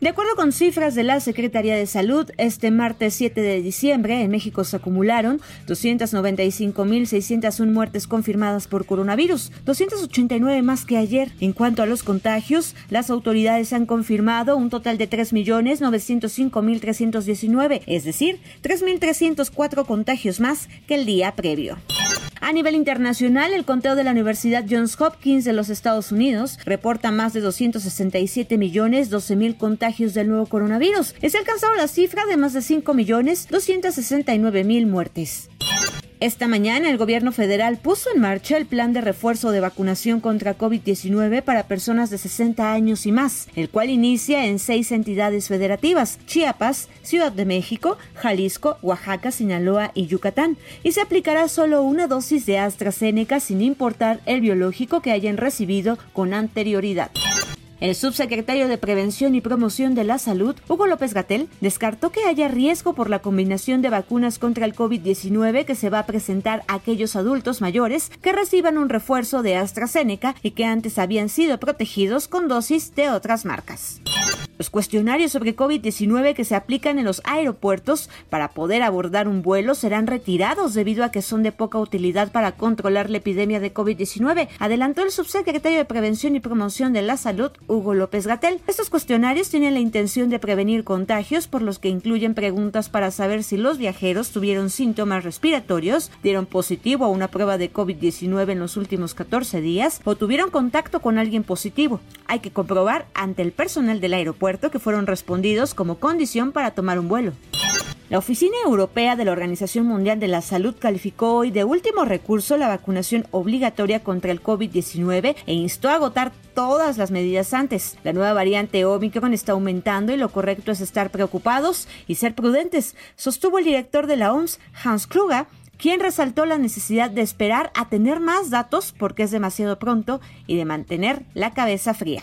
De acuerdo con cifras de la Secretaría de Salud, este martes 7 de diciembre en México se acumularon 295.601 muertes confirmadas por coronavirus, 289 más que ayer. En cuanto a los contagios, las autoridades han confirmado un total de 3.905.319, es decir, 3.304 contagios más que el día previo. A nivel internacional, el conteo de la Universidad Johns Hopkins de los Estados Unidos reporta más de 267 millones 12 mil contagios del nuevo coronavirus. Es alcanzado la cifra de más de 5 millones 269 mil muertes. Esta mañana el gobierno federal puso en marcha el plan de refuerzo de vacunación contra COVID-19 para personas de 60 años y más, el cual inicia en seis entidades federativas, Chiapas, Ciudad de México, Jalisco, Oaxaca, Sinaloa y Yucatán, y se aplicará solo una dosis de AstraZeneca sin importar el biológico que hayan recibido con anterioridad. El subsecretario de Prevención y Promoción de la Salud, Hugo López Gatel, descartó que haya riesgo por la combinación de vacunas contra el COVID-19 que se va a presentar a aquellos adultos mayores que reciban un refuerzo de AstraZeneca y que antes habían sido protegidos con dosis de otras marcas. Los cuestionarios sobre COVID-19 que se aplican en los aeropuertos para poder abordar un vuelo serán retirados debido a que son de poca utilidad para controlar la epidemia de COVID-19, adelantó el subsecretario de Prevención y Promoción de la Salud, Hugo López Gatel. Estos cuestionarios tienen la intención de prevenir contagios por los que incluyen preguntas para saber si los viajeros tuvieron síntomas respiratorios, dieron positivo a una prueba de COVID-19 en los últimos 14 días o tuvieron contacto con alguien positivo. Hay que comprobar ante el personal del aeropuerto que fueron respondidos como condición para tomar un vuelo. La Oficina Europea de la Organización Mundial de la Salud calificó hoy de último recurso la vacunación obligatoria contra el COVID-19 e instó a agotar todas las medidas antes. La nueva variante Omicron está aumentando y lo correcto es estar preocupados y ser prudentes, sostuvo el director de la OMS, Hans Kluge, quien resaltó la necesidad de esperar a tener más datos porque es demasiado pronto y de mantener la cabeza fría.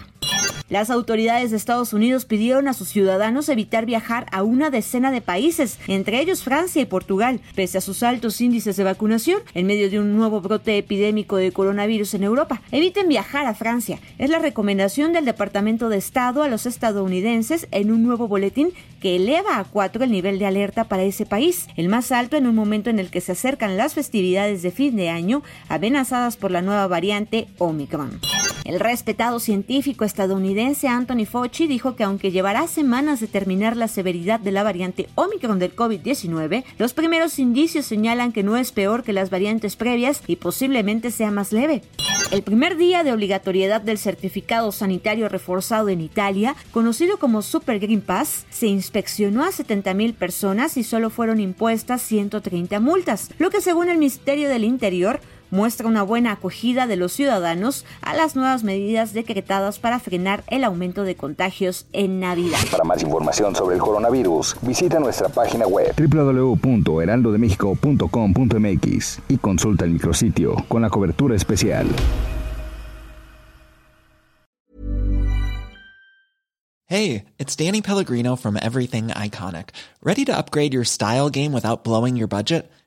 Las autoridades de Estados Unidos pidieron a sus ciudadanos evitar viajar a una decena de países, entre ellos Francia y Portugal, pese a sus altos índices de vacunación en medio de un nuevo brote epidémico de coronavirus en Europa. Eviten viajar a Francia. Es la recomendación del Departamento de Estado a los estadounidenses en un nuevo boletín que eleva a cuatro el nivel de alerta para ese país, el más alto en un momento en el que se acercan las festividades de fin de año amenazadas por la nueva variante Omicron. El respetado científico estadounidense Anthony Fauci dijo que aunque llevará semanas determinar la severidad de la variante Omicron del COVID-19, los primeros indicios señalan que no es peor que las variantes previas y posiblemente sea más leve. El primer día de obligatoriedad del certificado sanitario reforzado en Italia, conocido como Super Green Pass, se inspeccionó a 70.000 personas y solo fueron impuestas 130 multas, lo que según el Ministerio del Interior muestra una buena acogida de los ciudadanos a las nuevas medidas decretadas para frenar el aumento de contagios en Navidad. Para más información sobre el coronavirus, visita nuestra página web www.heraldodemexico.com.mx y consulta el micrositio con la cobertura especial. Hey, it's Danny Pellegrino from Everything Iconic. Ready to upgrade your style game without blowing your budget?